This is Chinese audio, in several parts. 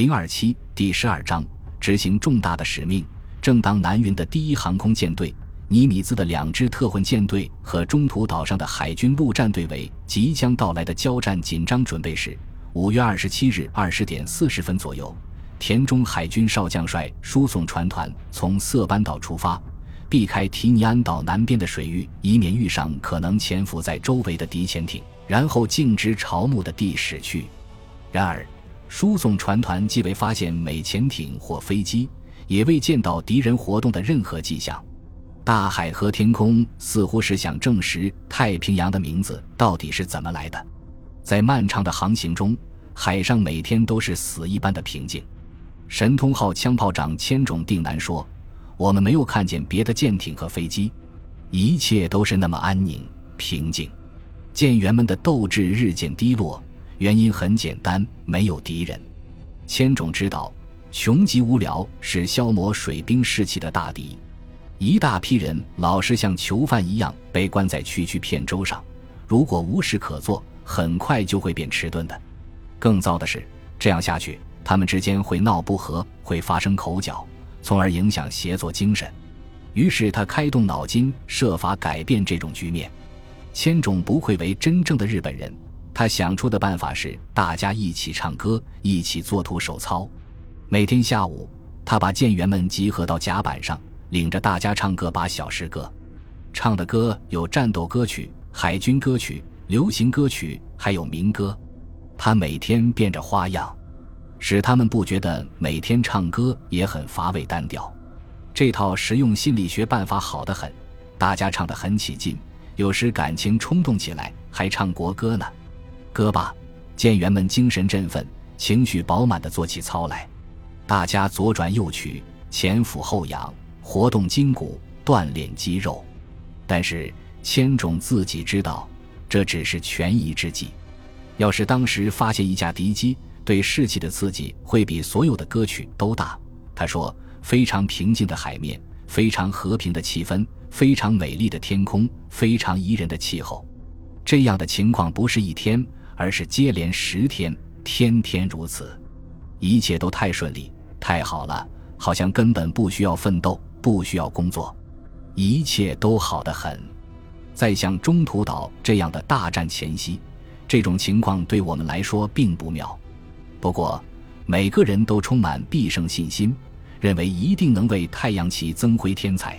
零二七第十二章执行重大的使命。正当南云的第一航空舰队、尼米兹的两支特混舰队和中途岛上的海军陆战队为即将到来的交战紧张准备时，五月二十七日二十点四十分左右，田中海军少将率输送船团从色班岛出发，避开提尼安岛南边的水域，以免遇上可能潜伏在周围的敌潜艇，然后径直朝目的地驶去。然而。输送船团既未发现美潜艇或飞机，也未见到敌人活动的任何迹象。大海和天空似乎是想证实太平洋的名字到底是怎么来的。在漫长的航行中，海上每天都是死一般的平静。神通号枪炮长千种定南说：“我们没有看见别的舰艇和飞机，一切都是那么安宁平静。舰员们的斗志日渐低落。”原因很简单，没有敌人。千种知道，穷极无聊是消磨水兵士气的大敌。一大批人老是像囚犯一样被关在区区片舟上，如果无事可做，很快就会变迟钝的。更糟的是，这样下去，他们之间会闹不和，会发生口角，从而影响协作精神。于是他开动脑筋，设法改变这种局面。千种不愧为真正的日本人。他想出的办法是大家一起唱歌，一起做徒手操。每天下午，他把舰员们集合到甲板上，领着大家唱歌把小诗歌。唱的歌有战斗歌曲、海军歌曲、流行歌曲，还有民歌。他每天变着花样，使他们不觉得每天唱歌也很乏味单调。这套实用心理学办法好得很，大家唱得很起劲，有时感情冲动起来还唱国歌呢。歌罢，舰员们精神振奋，情绪饱满地做起操来。大家左转右曲，前俯后仰，活动筋骨，锻炼肌肉。但是千种自己知道，这只是权宜之计。要是当时发现一架敌机，对士气的刺激会比所有的歌曲都大。他说：“非常平静的海面，非常和平的气氛，非常美丽的天空，非常宜人的气候。这样的情况不是一天。”而是接连十天，天天如此，一切都太顺利，太好了，好像根本不需要奋斗，不需要工作，一切都好得很。在像中途岛这样的大战前夕，这种情况对我们来说并不妙。不过，每个人都充满必胜信心，认为一定能为太阳旗增辉添彩。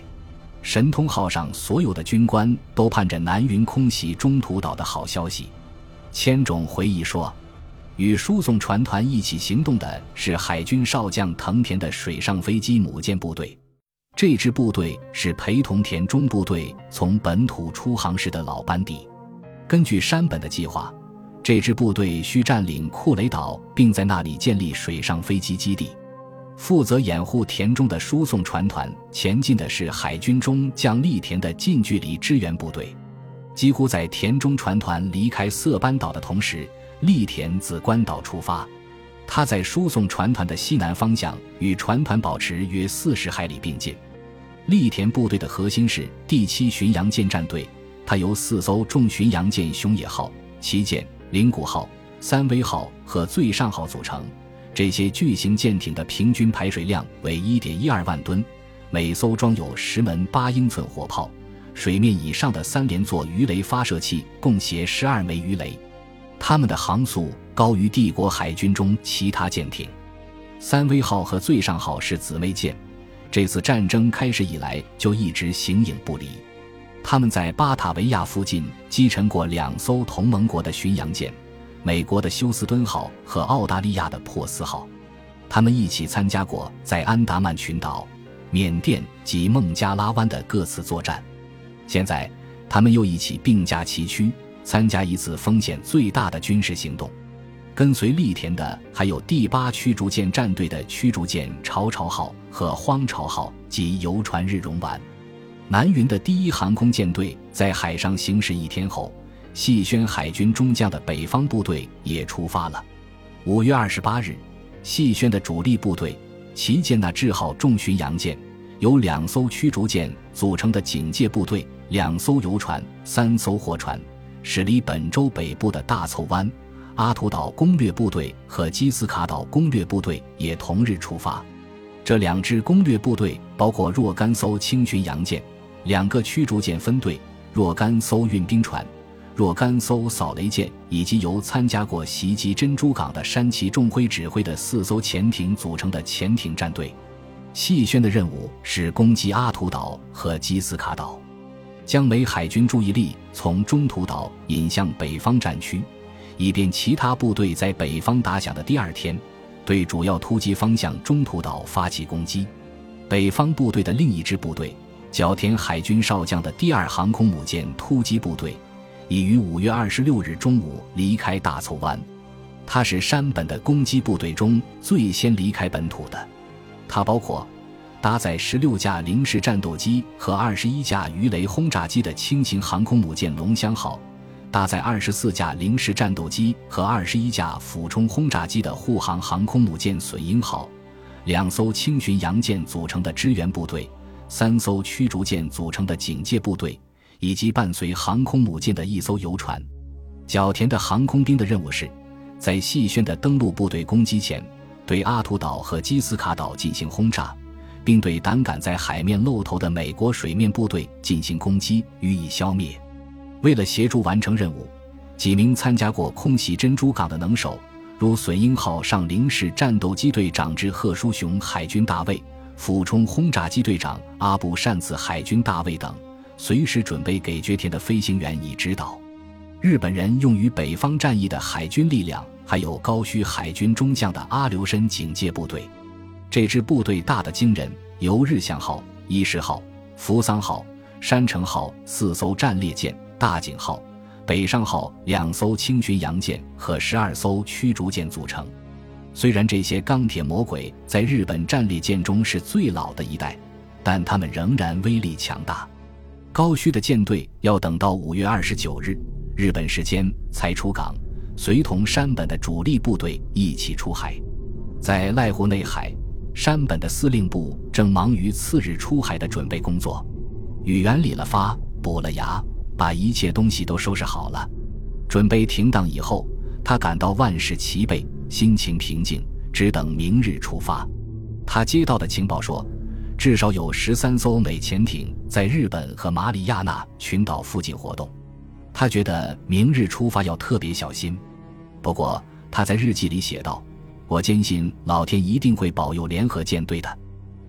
神通号上所有的军官都盼着南云空袭中途岛的好消息。千种回忆说，与输送船团一起行动的是海军少将藤田的水上飞机母舰部队。这支部队是陪同田中部队从本土出航时的老班底。根据山本的计划，这支部队需占领库雷岛，并在那里建立水上飞机基地。负责掩护田中的输送船团前进的是海军中将利田的近距离支援部队。几乎在田中船团离开色班岛的同时，利田自关岛出发。他在输送船团的西南方向，与船团保持约四十海里并进。利田部队的核心是第七巡洋舰战队，它由四艘重巡洋舰“熊野号”、“旗舰”、“灵谷号”、“三威号”和“最上号”组成。这些巨型舰艇的平均排水量为一点一二万吨，每艘装有十门八英寸火炮。水面以上的三连座鱼雷发射器共携十二枚鱼雷，它们的航速高于帝国海军中其他舰艇。三威号和最上号是姊妹舰，这次战争开始以来就一直形影不离。他们在巴塔维亚附近击沉过两艘同盟国的巡洋舰，美国的休斯敦号和澳大利亚的珀斯号。他们一起参加过在安达曼群岛、缅甸及孟加拉湾的各次作战。现在，他们又一起并驾齐驱，参加一次风险最大的军事行动。跟随利田的还有第八驱逐舰战队的驱逐舰“潮潮号”和“荒潮号”及游船“日荣丸”。南云的第一航空舰队在海上行驶一天后，细宣海军中将的北方部队也出发了。五月二十八日，细宣的主力部队旗舰那智号重巡洋舰，由两艘驱逐舰组成的警戒部队。两艘游船、三艘货船驶离本州北部的大凑湾、阿图岛攻略部队和基斯卡岛攻略部队也同日出发。这两支攻略部队包括若干艘轻巡洋舰、两个驱逐舰分队、若干艘运兵船、若干艘扫雷舰，以及由参加过袭击珍珠港的山崎重辉指挥的四艘潜艇组成的潜艇战队。细宣的任务是攻击阿图岛和基斯卡岛。将美海军注意力从中途岛引向北方战区，以便其他部队在北方打响的第二天，对主要突击方向中途岛发起攻击。北方部队的另一支部队——角田海军少将的第二航空母舰突击部队，已于五月二十六日中午离开大凑湾。它是山本的攻击部队中最先离开本土的，它包括。搭载十六架零式战斗机和二十一架鱼雷轰炸机的轻型航空母舰“龙香号”，搭载二十四架零式战斗机和二十一架俯冲轰炸机的护航航空母舰“隼鹰号”，两艘轻巡洋舰组成的支援部队，三艘驱逐舰组成的警戒部队，以及伴随航空母舰的一艘游船。角田的航空兵的任务是，在细宣的登陆部队攻击前，对阿图岛和基斯卡岛进行轰炸。并对胆敢在海面露头的美国水面部队进行攻击，予以消灭。为了协助完成任务，几名参加过空袭珍珠港的能手，如“隼鹰号”上零式战斗机队长之贺书雄海军大尉、俯冲轰炸机队长阿布善次海军大尉等，随时准备给决田的飞行员以指导。日本人用于北方战役的海军力量，还有高须海军中将的阿留申警戒部队。这支部队大得惊人，由日向号、伊势号、扶桑号、山城号四艘战列舰、大井号、北上号两艘轻巡洋舰和十二艘驱逐舰组成。虽然这些钢铁魔鬼在日本战列舰中是最老的一代，但他们仍然威力强大。高须的舰队要等到五月二十九日日本时间才出港，随同山本的主力部队一起出海，在濑户内海。山本的司令部正忙于次日出海的准备工作，宇垣理了发，补了牙，把一切东西都收拾好了，准备停当以后，他感到万事齐备，心情平静，只等明日出发。他接到的情报说，至少有十三艘美潜艇在日本和马里亚纳群岛附近活动，他觉得明日出发要特别小心。不过他在日记里写道。我坚信老天一定会保佑联合舰队的，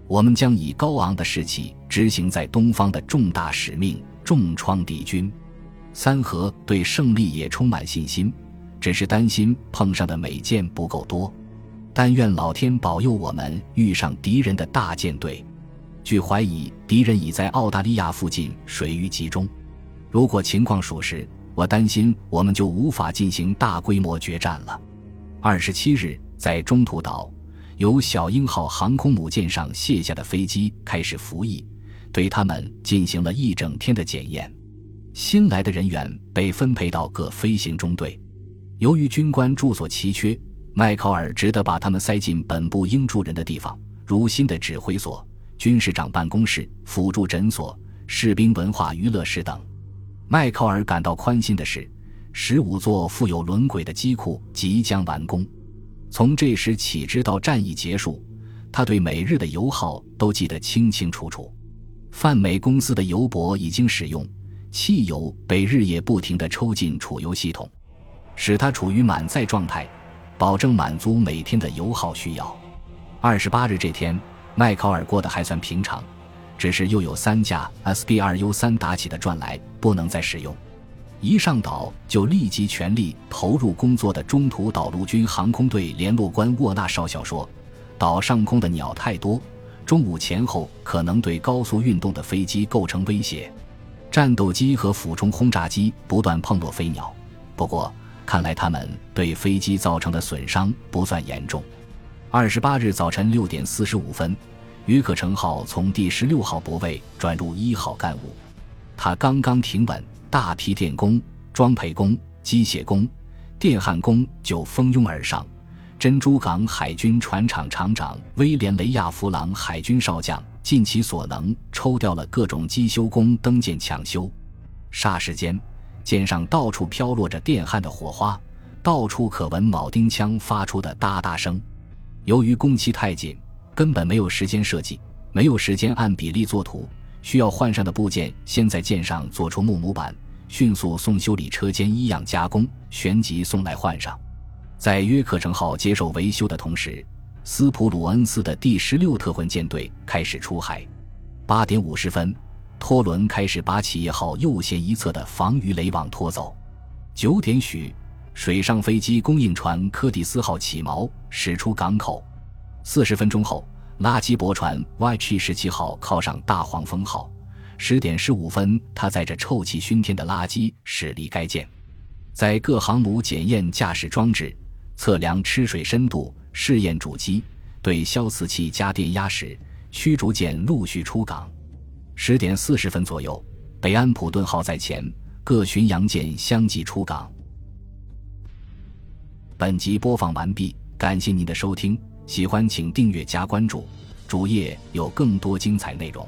我们将以高昂的士气执行在东方的重大使命，重创敌军。三河对胜利也充满信心，只是担心碰上的美舰不够多。但愿老天保佑我们遇上敌人的大舰队。据怀疑，敌人已在澳大利亚附近水域集中。如果情况属实，我担心我们就无法进行大规模决战了。二十七日。在中途岛，由小鹰号航空母舰上卸下的飞机开始服役，对他们进行了一整天的检验。新来的人员被分配到各飞行中队。由于军官住所奇缺，麦考尔只得把他们塞进本部应住人的地方，如新的指挥所、军事长办公室、辅助诊所、士兵文化娱乐室等。麦考尔感到宽心的是，十五座富有轮轨的机库即将完工。从这时起，直到战役结束，他对每日的油耗都记得清清楚楚。泛美公司的油泊已经使用，汽油被日夜不停地抽进储油系统，使它处于满载状态，保证满足每天的油耗需要。二十八日这天，麦考尔过得还算平常，只是又有三架 SB2U 三打起的转来，不能再使用。一上岛就立即全力投入工作的中途岛陆军航空队联络官沃纳少校说：“岛上空的鸟太多，中午前后可能对高速运动的飞机构成威胁。战斗机和俯冲轰炸机不断碰落飞鸟，不过看来他们对飞机造成的损伤不算严重。”二十八日早晨六点四十五分，于可成号从第十六号泊位转入一号干务，他刚刚停稳。大批电工、装配工、机械工、电焊工就蜂拥而上。珍珠港海军船厂厂长威廉·雷亚弗朗海军少将尽其所能抽调了各种机修工登舰抢修。霎时间，舰上到处飘落着电焊的火花，到处可闻铆钉枪发出的哒哒声。由于工期太紧，根本没有时间设计，没有时间按比例作图，需要换上的部件先在舰上做出木模板，迅速送修理车间一样加工，旋即送来换上。在约克城号接受维修的同时，斯普鲁恩斯的第十六特混舰队开始出海。八点五十分，拖轮开始把企业号右舷一侧的防鱼雷网拖走。九点许，水上飞机供应船柯蒂斯号起锚，驶出港口。四十分钟后，垃圾驳船 YG 十七号靠上大黄蜂号。十点十五分，他载着臭气熏天的垃圾驶离该舰。在各航母检验驾驶装置。测量吃水深度，试验主机，对消磁器加电压时，驱逐舰陆续出港。十点四十分左右，北安普顿号在前，各巡洋舰相继出港。本集播放完毕，感谢您的收听，喜欢请订阅加关注，主页有更多精彩内容。